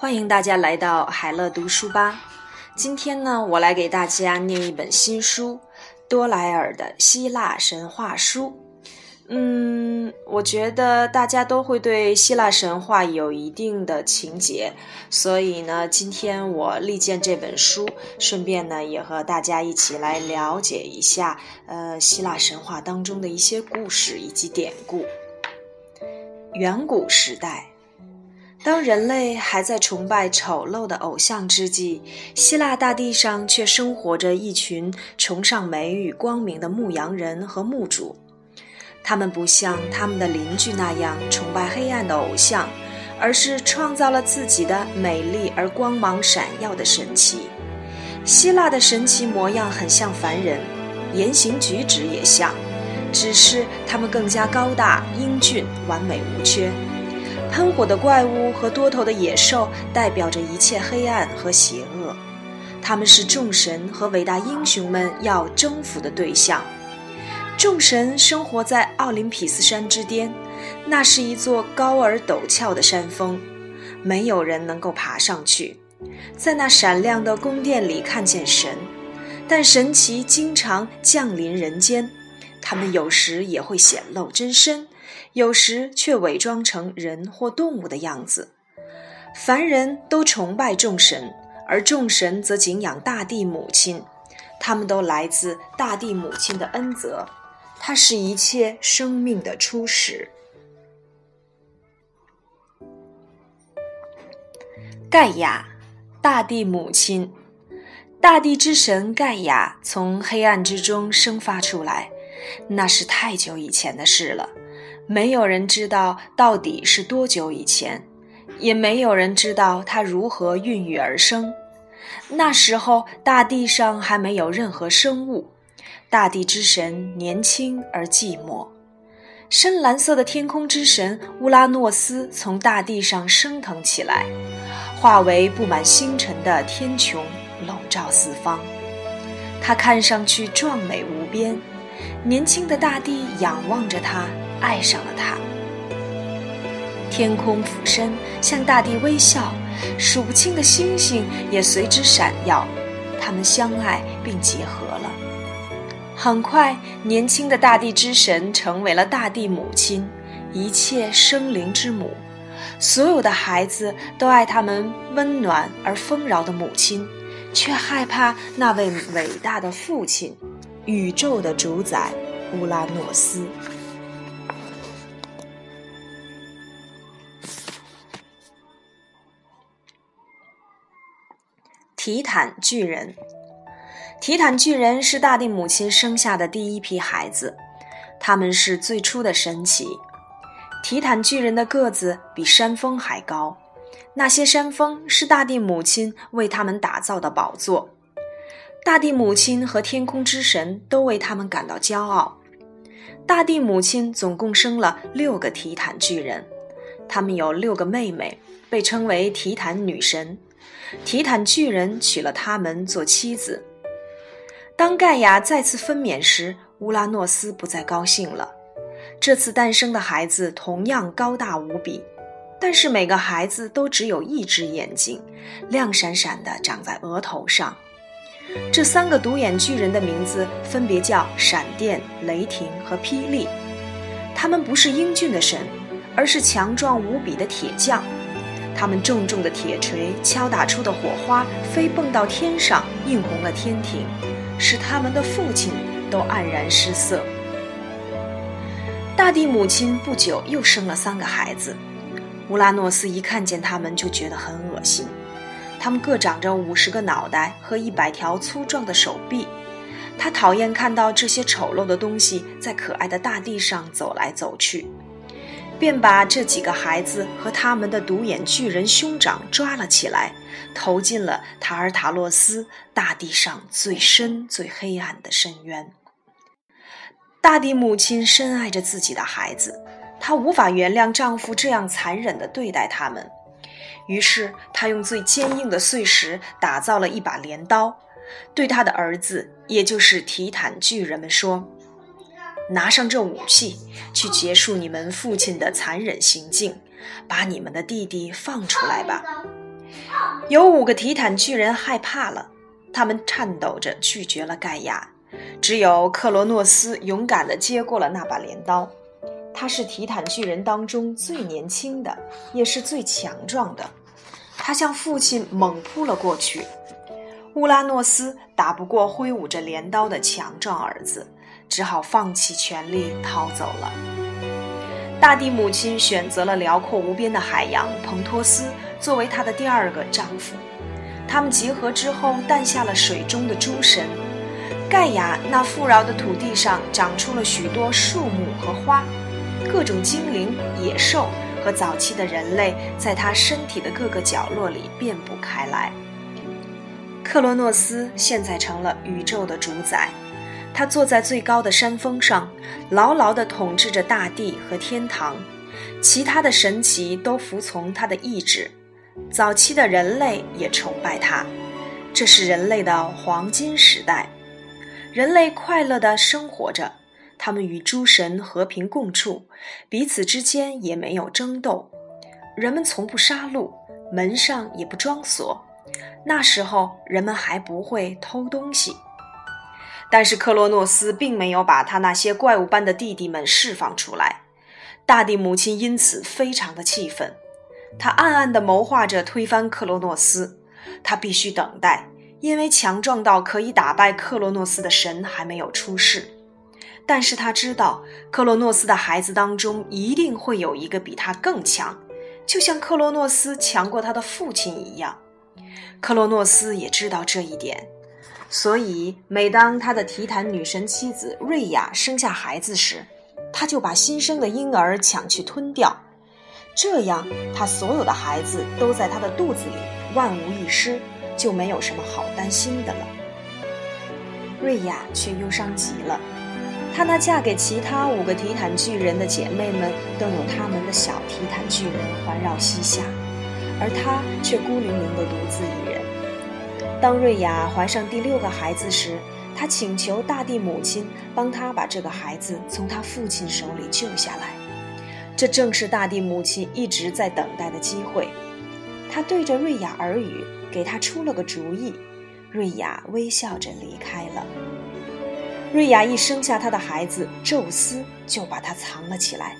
欢迎大家来到海乐读书吧。今天呢，我来给大家念一本新书——多莱尔的希腊神话书。嗯，我觉得大家都会对希腊神话有一定的情结，所以呢，今天我力荐这本书，顺便呢，也和大家一起来了解一下，呃，希腊神话当中的一些故事以及典故。远古时代。当人类还在崇拜丑陋的偶像之际，希腊大地上却生活着一群崇尚美与光明的牧羊人和牧主。他们不像他们的邻居那样崇拜黑暗的偶像，而是创造了自己的美丽而光芒闪耀的神奇。希腊的神奇模样很像凡人，言行举止也像，只是他们更加高大、英俊、完美无缺。喷火的怪物和多头的野兽代表着一切黑暗和邪恶，他们是众神和伟大英雄们要征服的对象。众神生活在奥林匹斯山之巅，那是一座高而陡峭的山峰，没有人能够爬上去。在那闪亮的宫殿里看见神，但神奇经常降临人间，他们有时也会显露真身。有时却伪装成人或动物的样子。凡人都崇拜众神，而众神则敬仰大地母亲。他们都来自大地母亲的恩泽，它是一切生命的初始。盖亚，大地母亲，大地之神盖亚从黑暗之中生发出来，那是太久以前的事了。没有人知道到底是多久以前，也没有人知道它如何孕育而生。那时候，大地上还没有任何生物。大地之神年轻而寂寞。深蓝色的天空之神乌拉诺斯从大地上升腾起来，化为布满星辰的天穹，笼罩四方。他看上去壮美无边。年轻的大地仰望着他。爱上了他，天空俯身向大地微笑，数不清的星星也随之闪耀，他们相爱并结合了。很快，年轻的大地之神成为了大地母亲，一切生灵之母。所有的孩子都爱他们温暖而丰饶的母亲，却害怕那位伟大的父亲——宇宙的主宰乌拉诺斯。提坦巨人，提坦巨人是大地母亲生下的第一批孩子，他们是最初的神奇。提坦巨人的个子比山峰还高，那些山峰是大地母亲为他们打造的宝座，大地母亲和天空之神都为他们感到骄傲。大地母亲总共生了六个提坦巨人，他们有六个妹妹，被称为提坦女神。提坦巨人娶了他们做妻子。当盖亚再次分娩时，乌拉诺斯不再高兴了。这次诞生的孩子同样高大无比，但是每个孩子都只有一只眼睛，亮闪闪的长在额头上。这三个独眼巨人的名字分别叫闪电、雷霆和霹雳。他们不是英俊的神，而是强壮无比的铁匠。他们重重的铁锤敲打出的火花飞蹦到天上，映红了天庭，使他们的父亲都黯然失色。大地母亲不久又生了三个孩子，乌拉诺斯一看见他们就觉得很恶心。他们各长着五十个脑袋和一百条粗壮的手臂，他讨厌看到这些丑陋的东西在可爱的大地上走来走去。便把这几个孩子和他们的独眼巨人兄长抓了起来，投进了塔尔塔洛斯大地上最深最黑暗的深渊。大地母亲深爱着自己的孩子，她无法原谅丈夫这样残忍地对待他们，于是她用最坚硬的碎石打造了一把镰刀，对她的儿子，也就是提坦巨人们说。拿上这武器，去结束你们父亲的残忍行径，把你们的弟弟放出来吧。有五个提坦巨人害怕了，他们颤抖着拒绝了盖亚。只有克罗诺斯勇敢地接过了那把镰刀。他是提坦巨人当中最年轻的，也是最强壮的。他向父亲猛扑了过去。乌拉诺斯打不过挥舞着镰刀的强壮儿子，只好放弃权力逃走了。大地母亲选择了辽阔无边的海洋蓬托斯作为她的第二个丈夫。他们结合之后，诞下了水中的诸神。盖亚那富饶的土地上长出了许多树木和花，各种精灵、野兽和早期的人类在他身体的各个角落里遍布开来。克罗诺斯现在成了宇宙的主宰，他坐在最高的山峰上，牢牢地统治着大地和天堂，其他的神奇都服从他的意志。早期的人类也崇拜他，这是人类的黄金时代。人类快乐地生活着，他们与诸神和平共处，彼此之间也没有争斗。人们从不杀戮，门上也不装锁。那时候人们还不会偷东西，但是克洛诺斯并没有把他那些怪物般的弟弟们释放出来。大地母亲因此非常的气愤，她暗暗地谋划着推翻克洛诺斯。她必须等待，因为强壮到可以打败克洛诺斯的神还没有出世。但是他知道，克洛诺斯的孩子当中一定会有一个比他更强，就像克洛诺斯强过他的父亲一样。克洛诺斯也知道这一点，所以每当他的提坦女神妻子瑞亚生下孩子时，他就把新生的婴儿抢去吞掉，这样他所有的孩子都在他的肚子里，万无一失，就没有什么好担心的了。瑞亚却忧伤极了，她那嫁给其他五个提坦巨人的姐妹们都有他们的小提坦巨人环绕膝下。而她却孤零零的独自一人。当瑞亚怀上第六个孩子时，她请求大地母亲帮她把这个孩子从她父亲手里救下来。这正是大地母亲一直在等待的机会。他对着瑞亚耳语，给她出了个主意。瑞亚微笑着离开了。瑞亚一生下她的孩子，宙斯就把她藏了起来。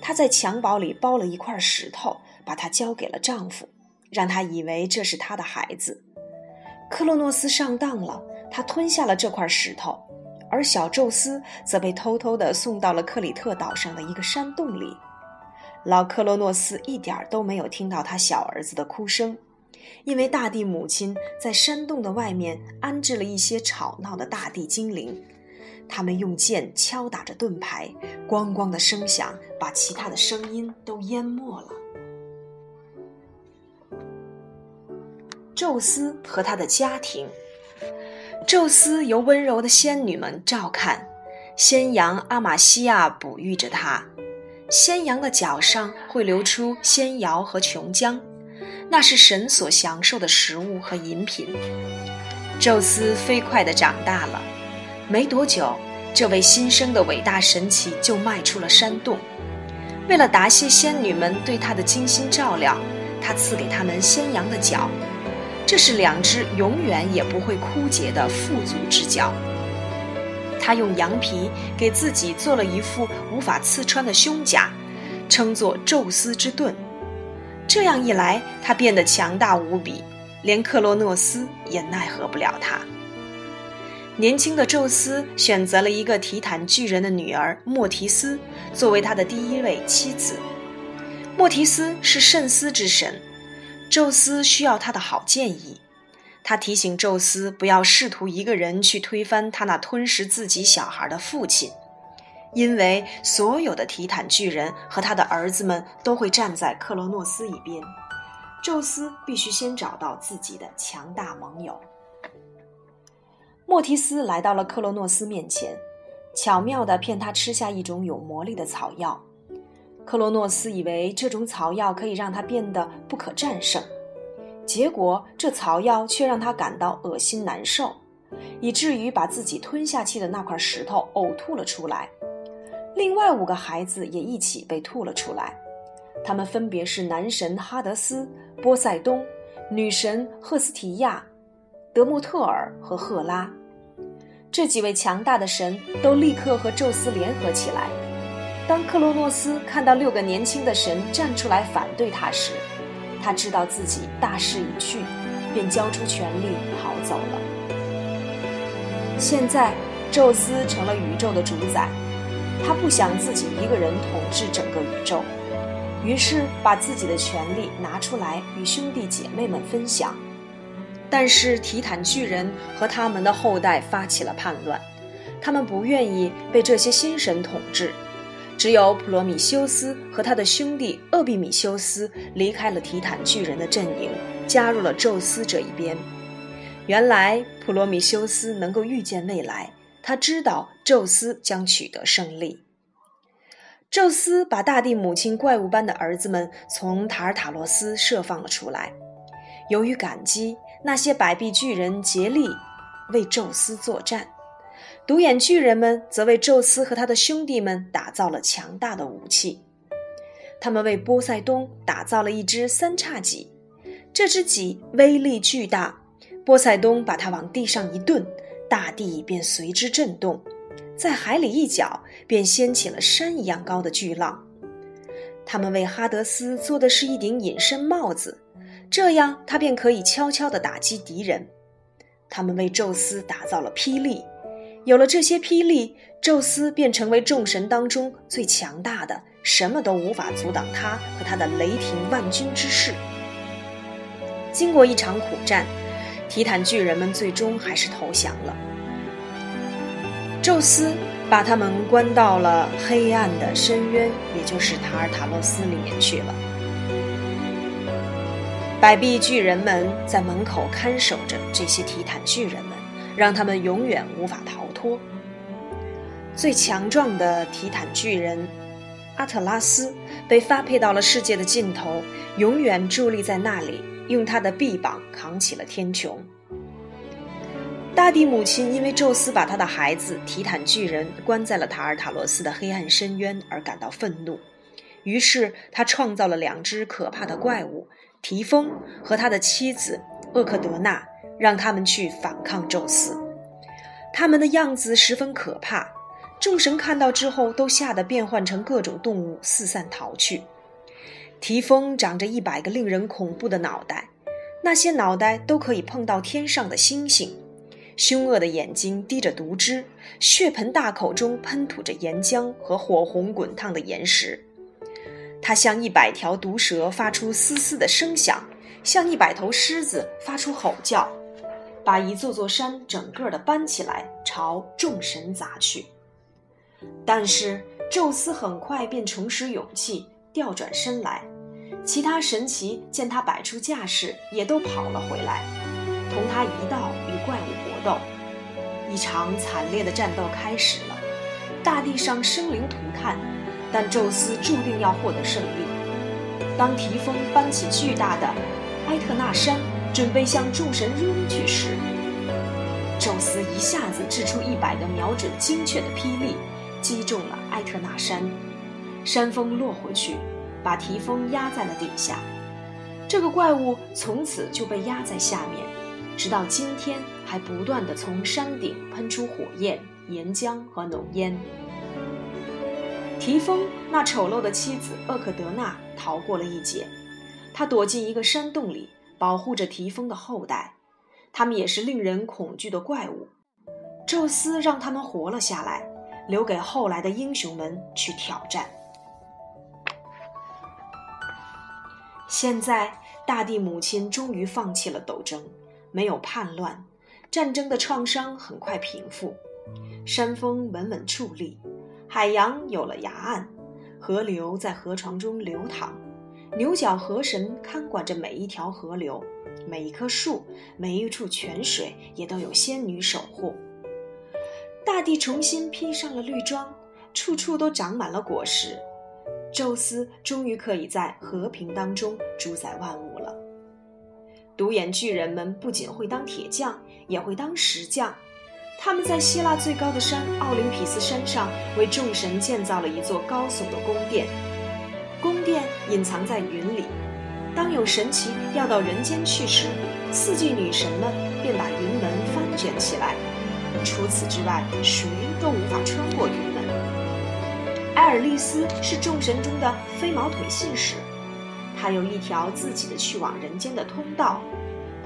她在襁褓里包了一块石头。把她交给了丈夫，让他以为这是他的孩子。克洛诺斯上当了，他吞下了这块石头，而小宙斯则被偷偷地送到了克里特岛上的一个山洞里。老克洛诺斯一点都没有听到他小儿子的哭声，因为大地母亲在山洞的外面安置了一些吵闹的大地精灵，他们用剑敲打着盾牌，咣咣的声响把其他的声音都淹没了。宙斯和他的家庭。宙斯由温柔的仙女们照看，仙羊阿玛西亚哺育着他。仙羊的脚上会流出仙瑶和琼浆，那是神所享受的食物和饮品。宙斯飞快地长大了，没多久，这位新生的伟大神奇就迈出了山洞。为了答谢仙女们对他的精心照料，他赐给他们仙羊的脚。这是两只永远也不会枯竭的富足之脚。他用羊皮给自己做了一副无法刺穿的胸甲，称作宙斯之盾。这样一来，他变得强大无比，连克罗诺斯也奈何不了他。年轻的宙斯选择了一个提坦巨人的女儿莫提斯作为他的第一位妻子。莫提斯是慎思之神。宙斯需要他的好建议，他提醒宙斯不要试图一个人去推翻他那吞食自己小孩的父亲，因为所有的提坦巨人和他的儿子们都会站在克罗诺斯一边。宙斯必须先找到自己的强大盟友。莫提斯来到了克罗诺斯面前，巧妙地骗他吃下一种有魔力的草药。克罗诺斯以为这种草药可以让他变得不可战胜，结果这草药却让他感到恶心难受，以至于把自己吞下去的那块石头呕吐了出来。另外五个孩子也一起被吐了出来，他们分别是男神哈德斯、波塞冬、女神赫斯提亚、德莫特尔和赫拉。这几位强大的神都立刻和宙斯联合起来。当克罗诺斯看到六个年轻的神站出来反对他时，他知道自己大势已去，便交出权力逃走了。现在，宙斯成了宇宙的主宰，他不想自己一个人统治整个宇宙，于是把自己的权力拿出来与兄弟姐妹们分享。但是提坦巨人和他们的后代发起了叛乱，他们不愿意被这些新神统治。只有普罗米修斯和他的兄弟厄庇米修斯离开了提坦巨人的阵营，加入了宙斯这一边。原来普罗米修斯能够预见未来，他知道宙斯将取得胜利。宙斯把大地母亲怪物般的儿子们从塔尔塔罗斯释放了出来。由于感激，那些百臂巨人竭力为宙斯作战。独眼巨人们则为宙斯和他的兄弟们打造了强大的武器。他们为波塞冬打造了一只三叉戟，这只戟威力巨大。波塞冬把它往地上一顿，大地便随之震动；在海里一搅，便掀起了山一样高的巨浪。他们为哈德斯做的是一顶隐身帽子，这样他便可以悄悄地打击敌人。他们为宙斯打造了霹雳。有了这些霹雳，宙斯便成为众神当中最强大的，什么都无法阻挡他和他的雷霆万钧之势。经过一场苦战，提坦巨人们最终还是投降了。宙斯把他们关到了黑暗的深渊，也就是塔尔塔洛斯里面去了。百臂巨人们在门口看守着这些提坦巨人们。让他们永远无法逃托。最强壮的提坦巨人阿特拉斯被发配到了世界的尽头，永远伫立在那里，用他的臂膀扛起了天穹。大地母亲因为宙斯把他的孩子提坦巨人关在了塔尔塔罗斯的黑暗深渊而感到愤怒，于是他创造了两只可怕的怪物提丰和他的妻子厄克德纳。让他们去反抗宙斯，他们的样子十分可怕，众神看到之后都吓得变换成各种动物四散逃去。提丰长着一百个令人恐怖的脑袋，那些脑袋都可以碰到天上的星星。凶恶的眼睛滴着毒汁，血盆大口中喷吐着岩浆和火红滚烫的岩石。它像一百条毒蛇发出嘶嘶的声响，像一百头狮子发出吼叫。把一座座山整个的搬起来，朝众神砸去。但是宙斯很快便重拾勇气，调转身来。其他神奇见他摆出架势，也都跑了回来，同他一道与怪物搏斗。一场惨烈的战斗开始了，大地上生灵涂炭，但宙斯注定要获得胜利。当提丰搬起巨大的埃特纳山。准备向众神扔去时，宙斯一下子掷出一百个瞄准精确的霹雳，击中了埃特纳山。山峰落回去，把提丰压在了底下。这个怪物从此就被压在下面，直到今天还不断的从山顶喷出火焰、岩浆和浓烟。提丰那丑陋的妻子厄克德纳逃过了一劫，她躲进一个山洞里。保护着提丰的后代，他们也是令人恐惧的怪物。宙斯让他们活了下来，留给后来的英雄们去挑战。现在，大地母亲终于放弃了斗争，没有叛乱，战争的创伤很快平复，山峰稳稳矗立，海洋有了崖岸，河流在河床中流淌。牛角河神看管着每一条河流，每一棵树，每一处泉水，也都有仙女守护。大地重新披上了绿装，处处都长满了果实。宙斯终于可以在和平当中主宰万物了。独眼巨人们不仅会当铁匠，也会当石匠。他们在希腊最高的山奥林匹斯山上，为众神建造了一座高耸的宫殿。宫殿隐藏在云里，当有神奇要到人间去时，四季女神们便把云门翻卷起来。除此之外，谁都无法穿过云门。埃尔利斯是众神中的飞毛腿信使，他有一条自己的去往人间的通道。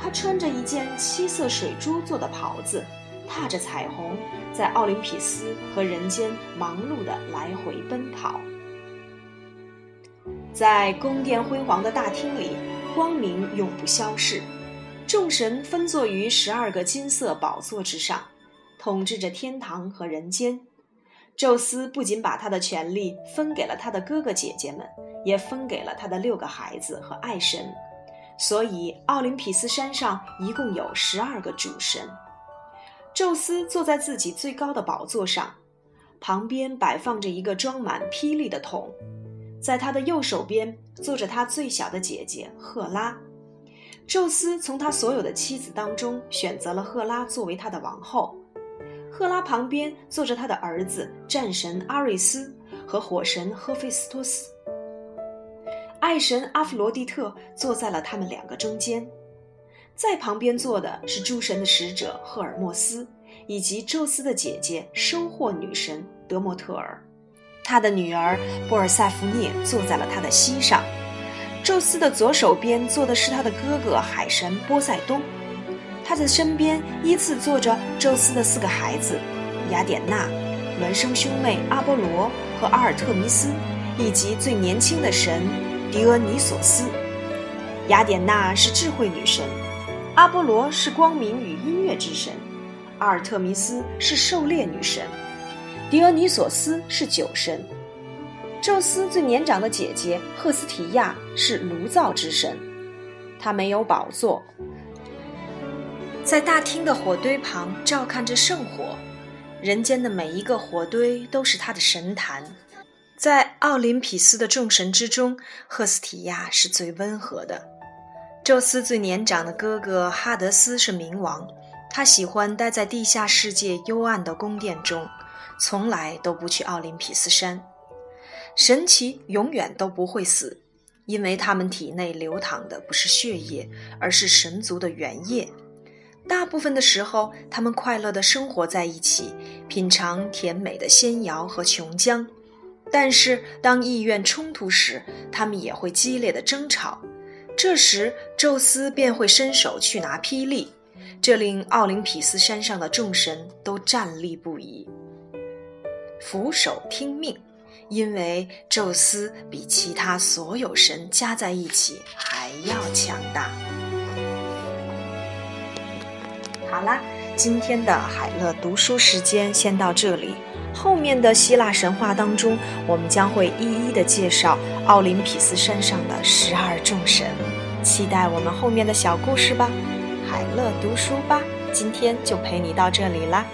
他穿着一件七色水珠做的袍子，踏着彩虹，在奥林匹斯和人间忙碌地来回奔跑。在宫殿辉煌的大厅里，光明永不消逝。众神分坐于十二个金色宝座之上，统治着天堂和人间。宙斯不仅把他的权力分给了他的哥哥姐姐们，也分给了他的六个孩子和爱神。所以，奥林匹斯山上一共有十二个主神。宙斯坐在自己最高的宝座上，旁边摆放着一个装满霹雳的桶，在他的右手边坐着他最小的姐姐赫拉。宙斯从他所有的妻子当中选择了赫拉作为他的王后。赫拉旁边坐着他的儿子战神阿瑞斯和火神赫菲斯托斯。爱神阿弗罗狄特坐在了他们两个中间，在旁边坐的是诸神的使者赫尔墨斯，以及宙斯的姐姐收获女神德莫特尔。他的女儿波尔塞福涅坐在了他的膝上。宙斯的左手边坐的是他的哥哥海神波塞冬，他的身边依次坐着宙斯的四个孩子雅典娜、孪生兄妹阿波罗和阿尔特弥斯，以及最年轻的神。狄俄尼索斯，雅典娜是智慧女神，阿波罗是光明与音乐之神，阿尔特弥斯是狩猎女神，狄俄尼索斯是酒神。宙斯最年长的姐姐赫斯提亚是炉灶之神，她没有宝座，在大厅的火堆旁照看着圣火，人间的每一个火堆都是她的神坛。在奥林匹斯的众神之中，赫斯提亚是最温和的。宙斯最年长的哥哥哈德斯是冥王，他喜欢待在地下世界幽暗的宫殿中，从来都不去奥林匹斯山。神奇永远都不会死，因为他们体内流淌的不是血液，而是神族的原液。大部分的时候，他们快乐地生活在一起，品尝甜美的仙瑶和琼浆。但是，当意愿冲突时，他们也会激烈的争吵。这时，宙斯便会伸手去拿霹雳，这令奥林匹斯山上的众神都站立不已，俯首听命，因为宙斯比其他所有神加在一起还要强大。好啦，今天的海乐读书时间先到这里。后面的希腊神话当中，我们将会一一的介绍奥林匹斯山上的十二众神，期待我们后面的小故事吧。海乐读书吧，今天就陪你到这里啦。